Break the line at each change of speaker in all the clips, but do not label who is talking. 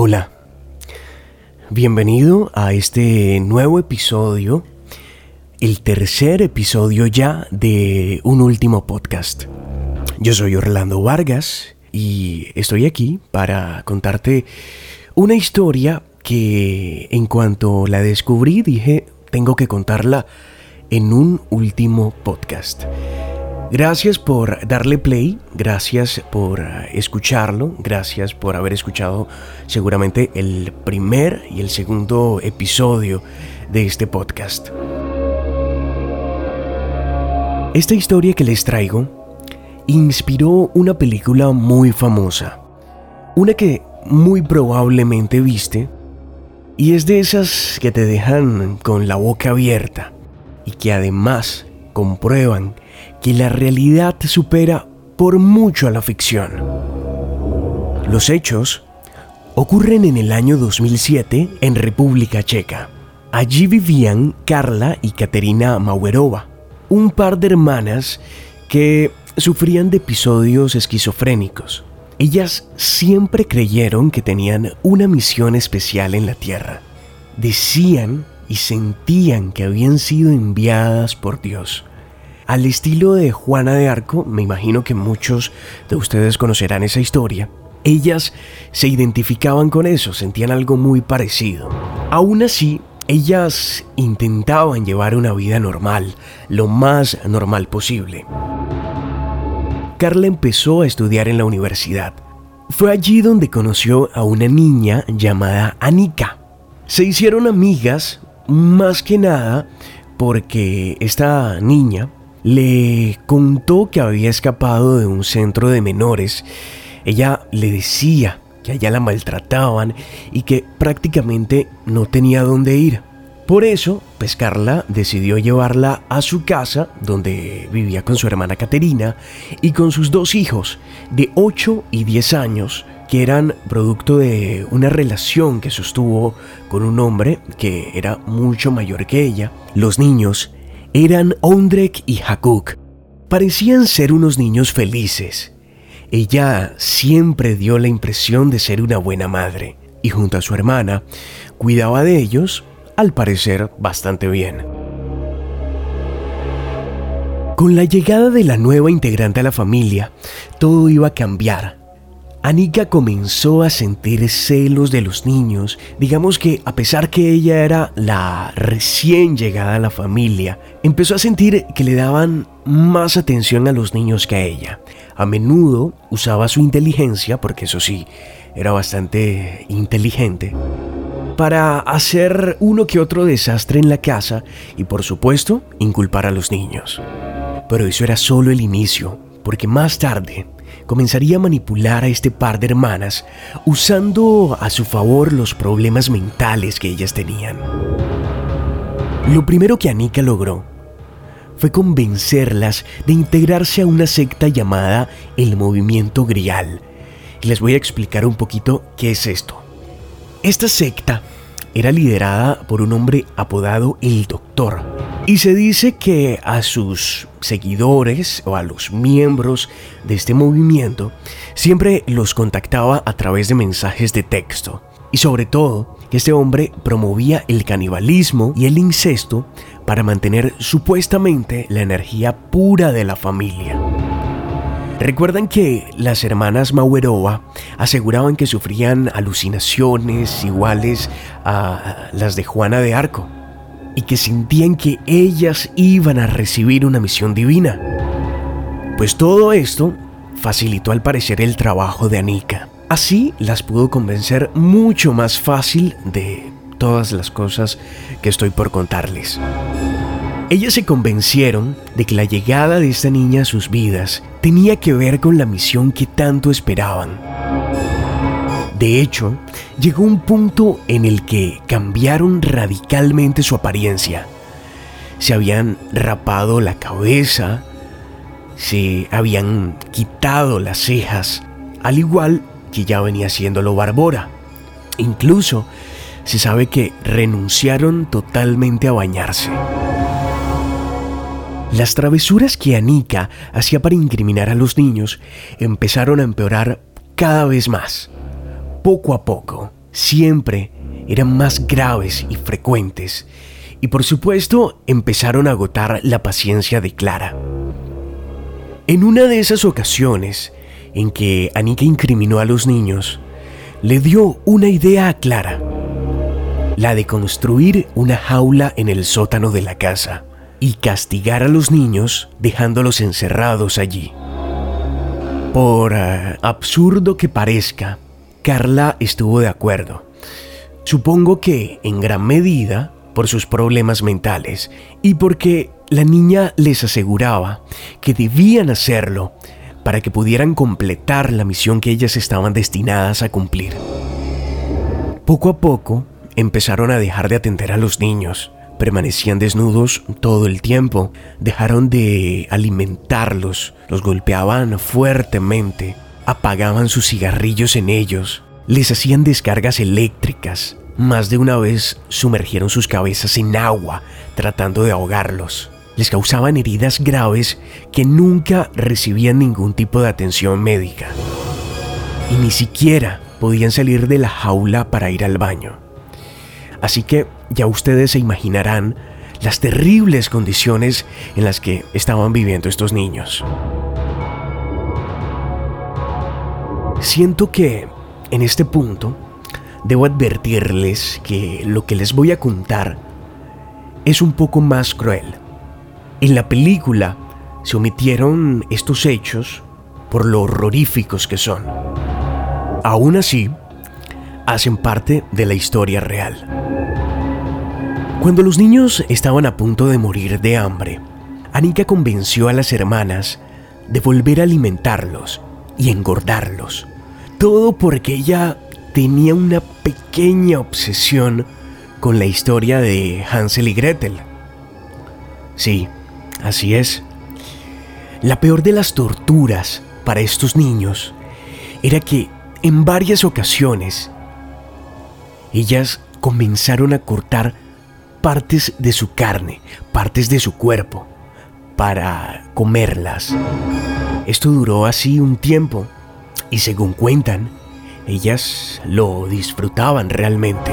Hola, bienvenido a este nuevo episodio, el tercer episodio ya de un último podcast. Yo soy Orlando Vargas y estoy aquí para contarte una historia que en cuanto la descubrí dije, tengo que contarla en un último podcast. Gracias por darle play, gracias por escucharlo, gracias por haber escuchado seguramente el primer y el segundo episodio de este podcast. Esta historia que les traigo inspiró una película muy famosa, una que muy probablemente viste, y es de esas que te dejan con la boca abierta y que además comprueban que la realidad supera por mucho a la ficción. Los hechos ocurren en el año 2007 en República Checa. Allí vivían Carla y Katerina Mauerova, un par de hermanas que sufrían de episodios esquizofrénicos. Ellas siempre creyeron que tenían una misión especial en la Tierra. Decían y sentían que habían sido enviadas por Dios. Al estilo de Juana de Arco, me imagino que muchos de ustedes conocerán esa historia, ellas se identificaban con eso, sentían algo muy parecido. Aún así, ellas intentaban llevar una vida normal, lo más normal posible. Carla empezó a estudiar en la universidad. Fue allí donde conoció a una niña llamada Anika. Se hicieron amigas más que nada porque esta niña le contó que había escapado de un centro de menores. Ella le decía que allá la maltrataban y que prácticamente no tenía dónde ir. Por eso, Pescarla decidió llevarla a su casa, donde vivía con su hermana Caterina y con sus dos hijos, de 8 y 10 años, que eran producto de una relación que sostuvo con un hombre que era mucho mayor que ella. Los niños eran Ondrek y Hakuk. Parecían ser unos niños felices. Ella siempre dio la impresión de ser una buena madre y junto a su hermana cuidaba de ellos, al parecer bastante bien. Con la llegada de la nueva integrante a la familia, todo iba a cambiar Anika comenzó a sentir celos de los niños, digamos que a pesar que ella era la recién llegada a la familia, empezó a sentir que le daban más atención a los niños que a ella. A menudo usaba su inteligencia, porque eso sí, era bastante inteligente, para hacer uno que otro desastre en la casa y por supuesto inculpar a los niños. Pero eso era solo el inicio, porque más tarde comenzaría a manipular a este par de hermanas usando a su favor los problemas mentales que ellas tenían. Lo primero que Anika logró fue convencerlas de integrarse a una secta llamada el Movimiento Grial. Y les voy a explicar un poquito qué es esto. Esta secta era liderada por un hombre apodado el Doctor. Y se dice que a sus seguidores o a los miembros de este movimiento siempre los contactaba a través de mensajes de texto. Y sobre todo, que este hombre promovía el canibalismo y el incesto para mantener supuestamente la energía pura de la familia. Recuerdan que las hermanas Mauerova aseguraban que sufrían alucinaciones iguales a las de Juana de Arco y que sentían que ellas iban a recibir una misión divina. Pues todo esto facilitó al parecer el trabajo de Anika. Así las pudo convencer mucho más fácil de todas las cosas que estoy por contarles. Ellas se convencieron de que la llegada de esta niña a sus vidas tenía que ver con la misión que tanto esperaban. De hecho, llegó un punto en el que cambiaron radicalmente su apariencia. Se habían rapado la cabeza, se habían quitado las cejas, al igual que ya venía haciéndolo Barbora. Incluso se sabe que renunciaron totalmente a bañarse. Las travesuras que Anika hacía para incriminar a los niños empezaron a empeorar cada vez más. Poco a poco, siempre eran más graves y frecuentes, y por supuesto empezaron a agotar la paciencia de Clara. En una de esas ocasiones en que Anika incriminó a los niños, le dio una idea a Clara, la de construir una jaula en el sótano de la casa y castigar a los niños dejándolos encerrados allí. Por eh, absurdo que parezca, Carla estuvo de acuerdo. Supongo que en gran medida por sus problemas mentales y porque la niña les aseguraba que debían hacerlo para que pudieran completar la misión que ellas estaban destinadas a cumplir. Poco a poco empezaron a dejar de atender a los niños. Permanecían desnudos todo el tiempo, dejaron de alimentarlos, los golpeaban fuertemente, apagaban sus cigarrillos en ellos, les hacían descargas eléctricas, más de una vez sumergieron sus cabezas en agua tratando de ahogarlos. Les causaban heridas graves que nunca recibían ningún tipo de atención médica. Y ni siquiera podían salir de la jaula para ir al baño. Así que ya ustedes se imaginarán las terribles condiciones en las que estaban viviendo estos niños. Siento que en este punto debo advertirles que lo que les voy a contar es un poco más cruel. En la película se omitieron estos hechos por lo horroríficos que son. Aún así, hacen parte de la historia real. Cuando los niños estaban a punto de morir de hambre, Anika convenció a las hermanas de volver a alimentarlos y engordarlos. Todo porque ella tenía una pequeña obsesión con la historia de Hansel y Gretel. Sí, así es. La peor de las torturas para estos niños era que en varias ocasiones ellas comenzaron a cortar partes de su carne, partes de su cuerpo, para comerlas. Esto duró así un tiempo y según cuentan, ellas lo disfrutaban realmente.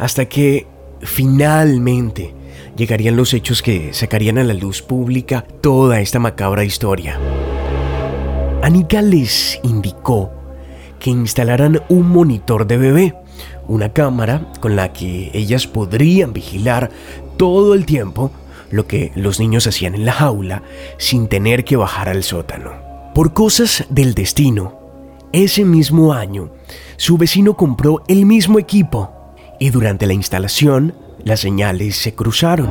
Hasta que finalmente llegarían los hechos que sacarían a la luz pública toda esta macabra historia. Anika les indicó que instalaran un monitor de bebé una cámara con la que ellas podrían vigilar todo el tiempo lo que los niños hacían en la jaula sin tener que bajar al sótano. Por cosas del destino, ese mismo año, su vecino compró el mismo equipo y durante la instalación las señales se cruzaron.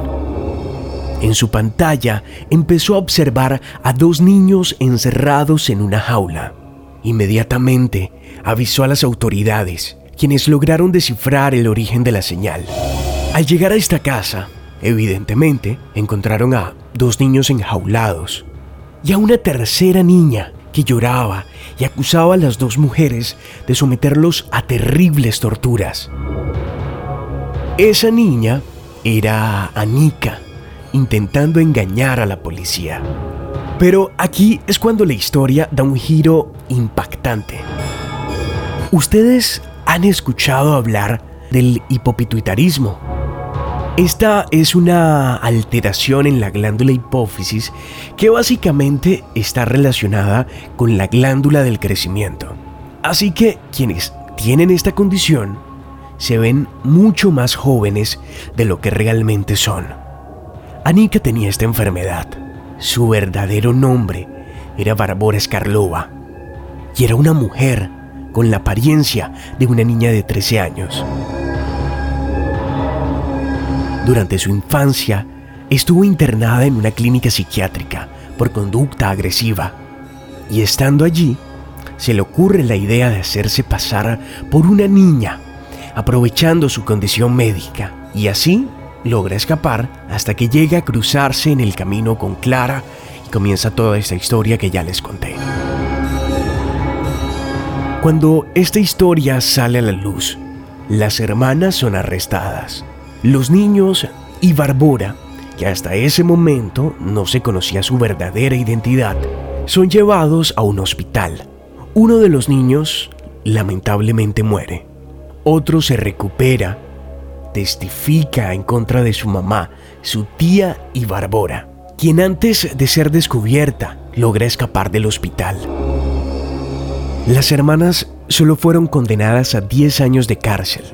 En su pantalla empezó a observar a dos niños encerrados en una jaula. Inmediatamente avisó a las autoridades quienes lograron descifrar el origen de la señal. Al llegar a esta casa, evidentemente, encontraron a dos niños enjaulados y a una tercera niña que lloraba y acusaba a las dos mujeres de someterlos a terribles torturas. Esa niña era Anika, intentando engañar a la policía. Pero aquí es cuando la historia da un giro impactante. Ustedes han escuchado hablar del hipopituitarismo. Esta es una alteración en la glándula hipófisis que básicamente está relacionada con la glándula del crecimiento. Así que quienes tienen esta condición se ven mucho más jóvenes de lo que realmente son. Anika tenía esta enfermedad. Su verdadero nombre era Barbora Skarlova y era una mujer con la apariencia de una niña de 13 años. Durante su infancia, estuvo internada en una clínica psiquiátrica por conducta agresiva y estando allí, se le ocurre la idea de hacerse pasar por una niña, aprovechando su condición médica, y así logra escapar hasta que llega a cruzarse en el camino con Clara y comienza toda esta historia que ya les conté. Cuando esta historia sale a la luz, las hermanas son arrestadas. Los niños y Barbora, que hasta ese momento no se conocía su verdadera identidad, son llevados a un hospital. Uno de los niños lamentablemente muere. otro se recupera, testifica en contra de su mamá, su tía y Barbora, quien antes de ser descubierta logra escapar del hospital. Las hermanas solo fueron condenadas a 10 años de cárcel.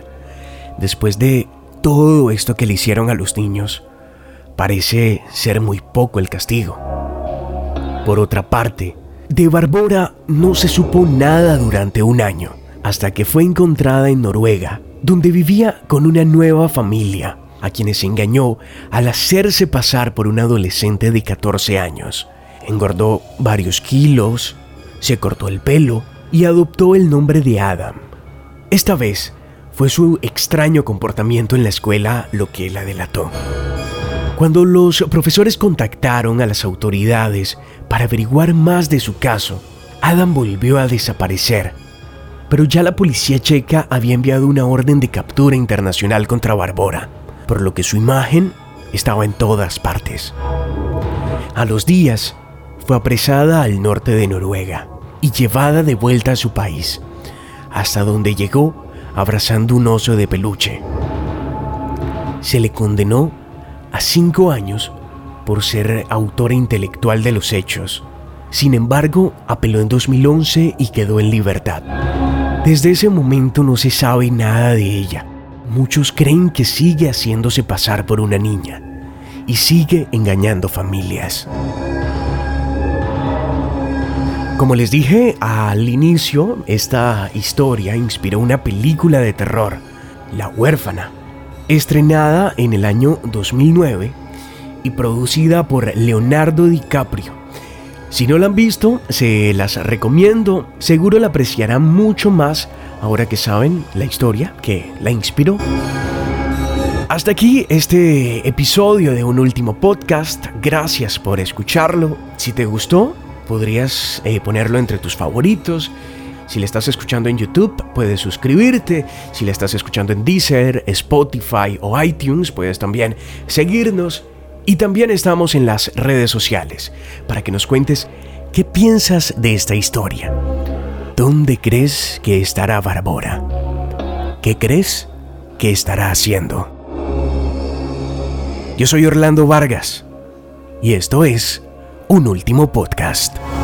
Después de todo esto que le hicieron a los niños, parece ser muy poco el castigo. Por otra parte, de Barbora no se supo nada durante un año, hasta que fue encontrada en Noruega, donde vivía con una nueva familia, a quienes engañó al hacerse pasar por un adolescente de 14 años. Engordó varios kilos, se cortó el pelo y adoptó el nombre de Adam. Esta vez fue su extraño comportamiento en la escuela lo que la delató. Cuando los profesores contactaron a las autoridades para averiguar más de su caso, Adam volvió a desaparecer, pero ya la policía checa había enviado una orden de captura internacional contra Barbora, por lo que su imagen estaba en todas partes. A los días, fue apresada al norte de Noruega y llevada de vuelta a su país, hasta donde llegó abrazando un oso de peluche. Se le condenó a cinco años por ser autora intelectual de los hechos. Sin embargo, apeló en 2011 y quedó en libertad. Desde ese momento no se sabe nada de ella. Muchos creen que sigue haciéndose pasar por una niña y sigue engañando familias. Como les dije al inicio, esta historia inspiró una película de terror, La huérfana, estrenada en el año 2009 y producida por Leonardo DiCaprio. Si no la han visto, se las recomiendo, seguro la apreciarán mucho más ahora que saben la historia que la inspiró. Hasta aquí este episodio de un último podcast, gracias por escucharlo. Si te gustó, podrías eh, ponerlo entre tus favoritos si le estás escuchando en YouTube, puedes suscribirte. Si le estás escuchando en Deezer, Spotify o iTunes, puedes también seguirnos. Y también estamos en las redes sociales para que nos cuentes qué piensas de esta historia. ¿Dónde crees que estará Barbora? ¿Qué crees que estará haciendo? Yo soy Orlando Vargas y esto es un último podcast.